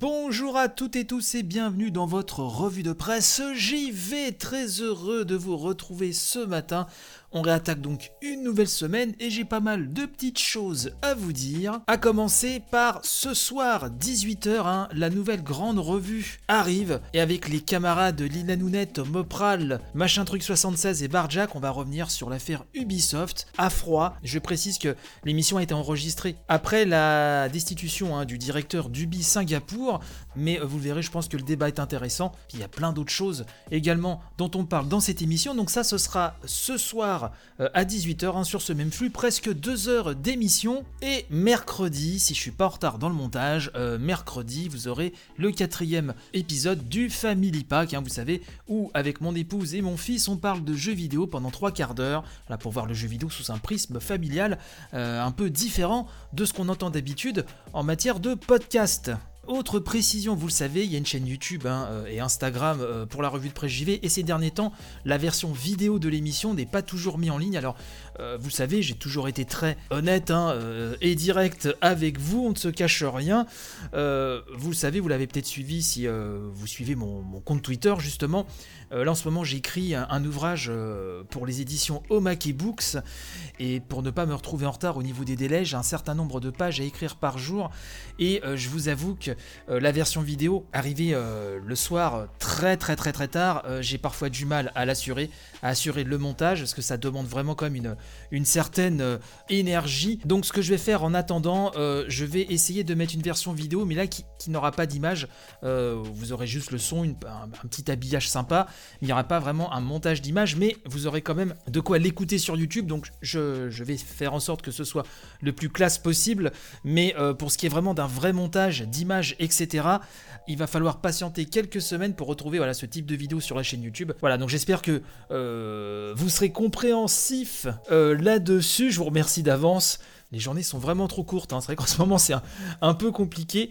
Bonjour à toutes et tous et bienvenue dans votre revue de presse. J'y vais très heureux de vous retrouver ce matin on réattaque donc une nouvelle semaine et j'ai pas mal de petites choses à vous dire. À commencer par ce soir, 18h, hein, la nouvelle grande revue arrive. Et avec les camarades Lina Nounette, Mopral, Machin Truc 76 et Barjack, on va revenir sur l'affaire Ubisoft à froid. Je précise que l'émission a été enregistrée après la destitution hein, du directeur d'Ubi Singapour. Mais euh, vous verrez, je pense que le débat est intéressant. il y a plein d'autres choses également dont on parle dans cette émission. Donc ça, ce sera ce soir euh, à 18h hein, sur ce même flux, presque 2 heures d'émission. Et mercredi, si je suis pas en retard dans le montage, euh, mercredi, vous aurez le quatrième épisode du Family Pack, hein, vous savez, où avec mon épouse et mon fils, on parle de jeux vidéo pendant 3 quarts d'heure, là pour voir le jeu vidéo sous un prisme familial un peu différent de ce qu'on entend d'habitude en matière de podcast. Autre précision, vous le savez, il y a une chaîne YouTube hein, euh, et Instagram euh, pour la revue de presse JV et ces derniers temps, la version vidéo de l'émission n'est pas toujours mise en ligne. Alors, euh, vous savez, j'ai toujours été très honnête hein, et direct avec vous, on ne se cache rien. vous le savez, vous l'avez peut-être suivi si vous suivez mon, compte Twitter justement. là en ce moment, j'écris un, un, ouvrage pour les éditions Omake Books et pour ne pas me retrouver en retard au niveau des délais, j'ai un certain nombre de pages à écrire par jour et je vous avoue que la version vidéo arrivée euh, le soir très très très très tard, euh, j'ai parfois du mal à l'assurer, à assurer le montage, parce que ça demande vraiment comme une, une certaine énergie. Donc ce que je vais faire en attendant, je vais essayer de mettre une version vidéo, mais là qui, n'aura pas d'image, vous aurez juste le son, un, petit habillage sympa, il n'y aura pas vraiment un montage d'image, mais vous aurez quand même de quoi l'écouter sur YouTube, donc je, vais faire en sorte que ce soit le plus classe possible, mais pour ce qui est vraiment d'un vrai montage d'image, etc. Il va falloir patienter quelques semaines pour retrouver ce type de vidéo sur la chaîne YouTube. Voilà, donc j'espère que euh, vous serez compréhensif euh, là-dessus. Je vous remercie d'avance les journées sont vraiment trop courtes. Hein. C'est vrai qu'en ce moment, c'est un, peu compliqué.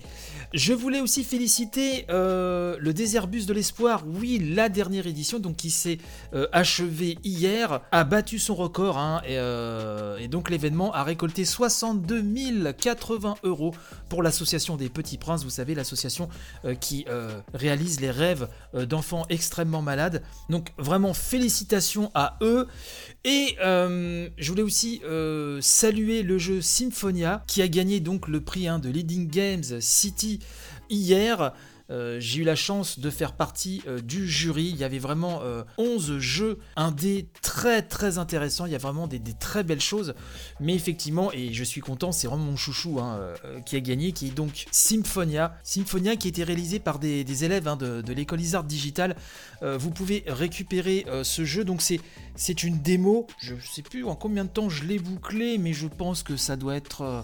Je voulais aussi féliciter euh, le Déserbus de l'Espoir. Oui, la dernière édition, donc qui s'est euh, achevée hier, a battu son record. Hein, euh, et, donc, l'événement a récolté 62 080 euros pour l'association des Petits Princes. Vous savez, l'association qui réalise les rêves d'enfants extrêmement malades. Donc, vraiment, félicitations à eux. Et je voulais aussi saluer le jeu Symphonia, qui a gagné donc le prix hein, de Leading Games City hier. Euh, j'ai eu la chance de faire partie euh, du jury. Il y avait vraiment 11 euh, jeux indés très très intéressants. Il y a vraiment des, très belles choses. Mais effectivement, et je suis content, c'est vraiment mon chouchou hein, qui a gagné, qui est donc Symphonia. Symphonia qui a été réalisé par des, élèves hein, de, l'école Isard Digital. vous pouvez récupérer ce jeu. Donc c'est, c'est une démo. Je ne sais plus en combien de temps je l'ai bouclé, mais je pense que ça doit être...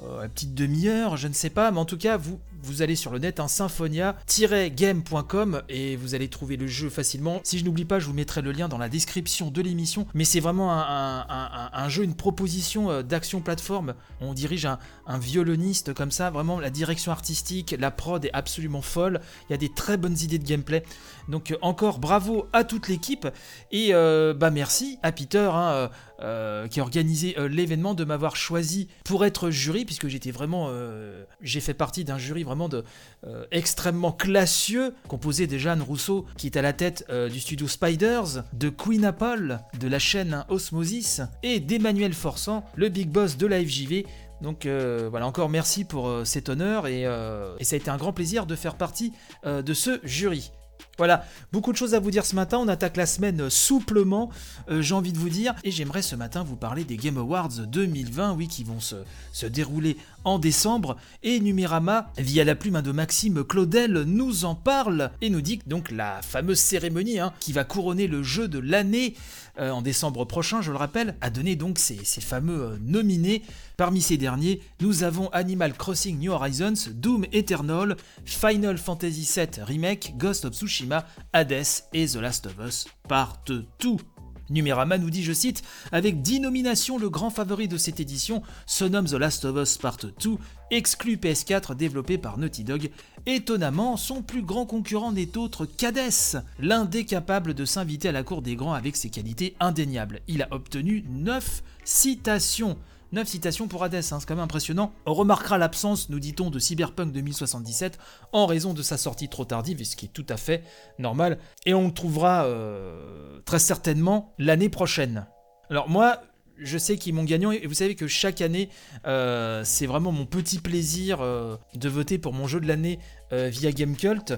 une petite demi-heure, je ne sais pas, mais en tout cas, vous, vous allez sur le net, un symphonia-game.com et vous allez trouver le jeu facilement. Si je n'oublie pas, je vous mettrai le lien dans la description de l'émission. Mais c'est vraiment un, jeu, une proposition euh, d'action plateforme. On dirige un, violoniste comme ça, vraiment la direction artistique, la prod est absolument folle. Il y a des très bonnes idées de gameplay. Donc euh, encore bravo à toute l'équipe et euh, bah merci à Peter hein, qui a organisé l'événement de m'avoir choisi pour être jury puisque j'étais vraiment j'ai fait partie d'un jury vraiment euh, extrêmement classieux, composé de Jeanne Rousseau, qui est à la tête euh, du studio Spiders, de Queen Apple, de la chaîne Osmosis, et d'Emmanuel Forçant, le big boss de la FJV. Donc euh, voilà, encore merci pour cet honneur et, ça a été un grand plaisir de faire partie de ce jury. Voilà, beaucoup de choses à vous dire ce matin. On attaque la semaine souplement, euh, j'ai envie de vous dire. Et j'aimerais ce matin vous parler des Game Awards 2020, oui, qui vont se, dérouler en décembre. Et Numérama, via la plume de Maxime Claudel, nous en parle et nous dit que donc la fameuse cérémonie hein, qui va couronner le jeu de l'année euh, en décembre prochain, je le rappelle, a donné donc ces, fameux euh, nominés. Parmi ces derniers, nous avons Animal Crossing New Horizons, Doom Eternal, Final Fantasy VII Remake, Ghost of Tsushima, Hades et The Last of Us Part 2. Numérama nous dit, je cite, Avec 10 nominations, le grand favori de cette édition se nomme The Last of Us Part 2, exclu PS4 développé par Naughty Dog. Étonnamment, son plus grand concurrent n'est autre qu'Hades, l'un des capables de s'inviter à la cour des grands avec ses qualités indéniables. Il a obtenu 9 citations 9 citations pour Hades, hein, c'est quand même impressionnant. On remarquera l'absence, nous dit-on, de Cyberpunk 2077 en raison de sa sortie trop tardive, ce qui est tout à fait normal. Et on le trouvera euh, très certainement l'année prochaine. Alors moi, je sais qu'ils m'ont gagnant et vous savez que chaque année, euh, c'est vraiment mon petit plaisir euh, de voter pour mon jeu de l'année euh, via Gamecult.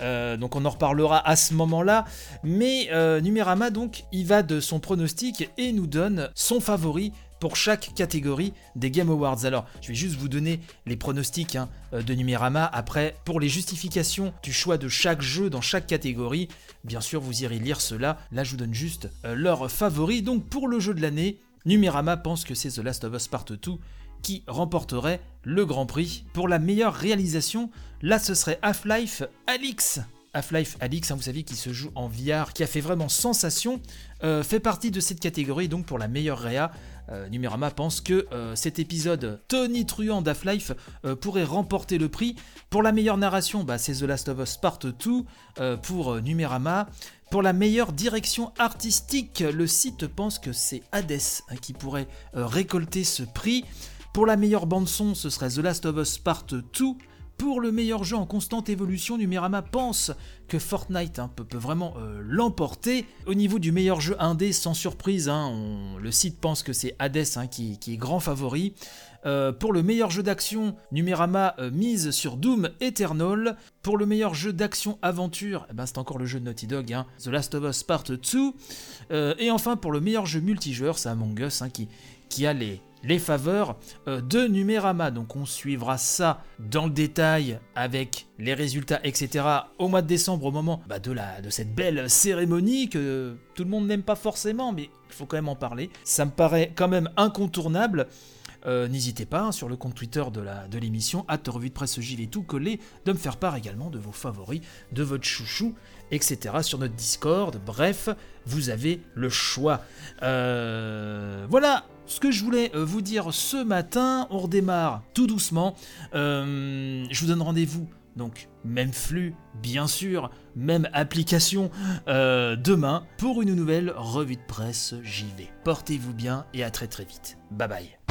donc on en reparlera à ce moment-là. Mais Numérama, donc, il va de son pronostic et nous donne son favori pour chaque catégorie des Game Awards. Alors, je vais juste vous donner les pronostics hein, de Numérama. Après, pour les justifications du choix de chaque jeu dans chaque catégorie, bien sûr, vous irez lire cela. Là, je vous donne juste leur favori. Donc, pour le jeu de l'année, Numérama pense que c'est The Last of Us Part 2 qui remporterait le Grand Prix. Pour la meilleure réalisation, là ce serait Half-Life Alix. Half-Life Alix, hein, vous savez, qui se joue en VR, qui a fait vraiment sensation, euh, fait partie de cette catégorie, donc pour la meilleure réa. Euh, Numérama pense que euh, cet épisode Tony Truant d'Half-Life pourrait remporter le prix. Pour la meilleure narration, bah, c'est The Last of Us Part 2 pour Numérama. Pour la meilleure direction artistique, le site pense que c'est Hades hein, qui pourrait euh, récolter ce prix. Pour la meilleure bande son, ce serait The Last of Us Part 2. Pour le meilleur jeu en constante évolution, Numérama pense que Fortnite hein, peut, vraiment euh, l'emporter. Au niveau du meilleur jeu indé, sans surprise, hein, le site pense que c'est Hades qui, est grand favori. Euh, pour le meilleur jeu d'action, Numérama euh, mise sur Doom Eternal. Pour le meilleur jeu d'action-aventure, eh ben, c'est encore le jeu de Naughty Dog, hein, The Last of Us Part 2. Euh, et enfin, pour le meilleur jeu multijoueur, c'est Among Us hein, qui a les, les faveurs de Numérama. Donc on suivra ça dans le détail avec les résultats, etc. au mois de décembre, au moment bah, de, de cette belle cérémonie que tout le monde n'aime pas forcément, mais il faut quand même en parler. Ça me paraît quand même incontournable. Euh, n'hésitez pas hein, sur le compte Twitter de l'émission, à revue de presse gilet tout collé, de me faire part également de vos favoris, de votre chouchou, etc. sur notre Discord. Bref, vous avez le choix. Euh, voilà ce que je voulais euh, vous dire ce matin. On redémarre tout doucement. je vous donne rendez-vous donc même flux, bien sûr, même application, demain pour une nouvelle revue de presse JV. Portez-vous bien et à très très vite. Bye bye.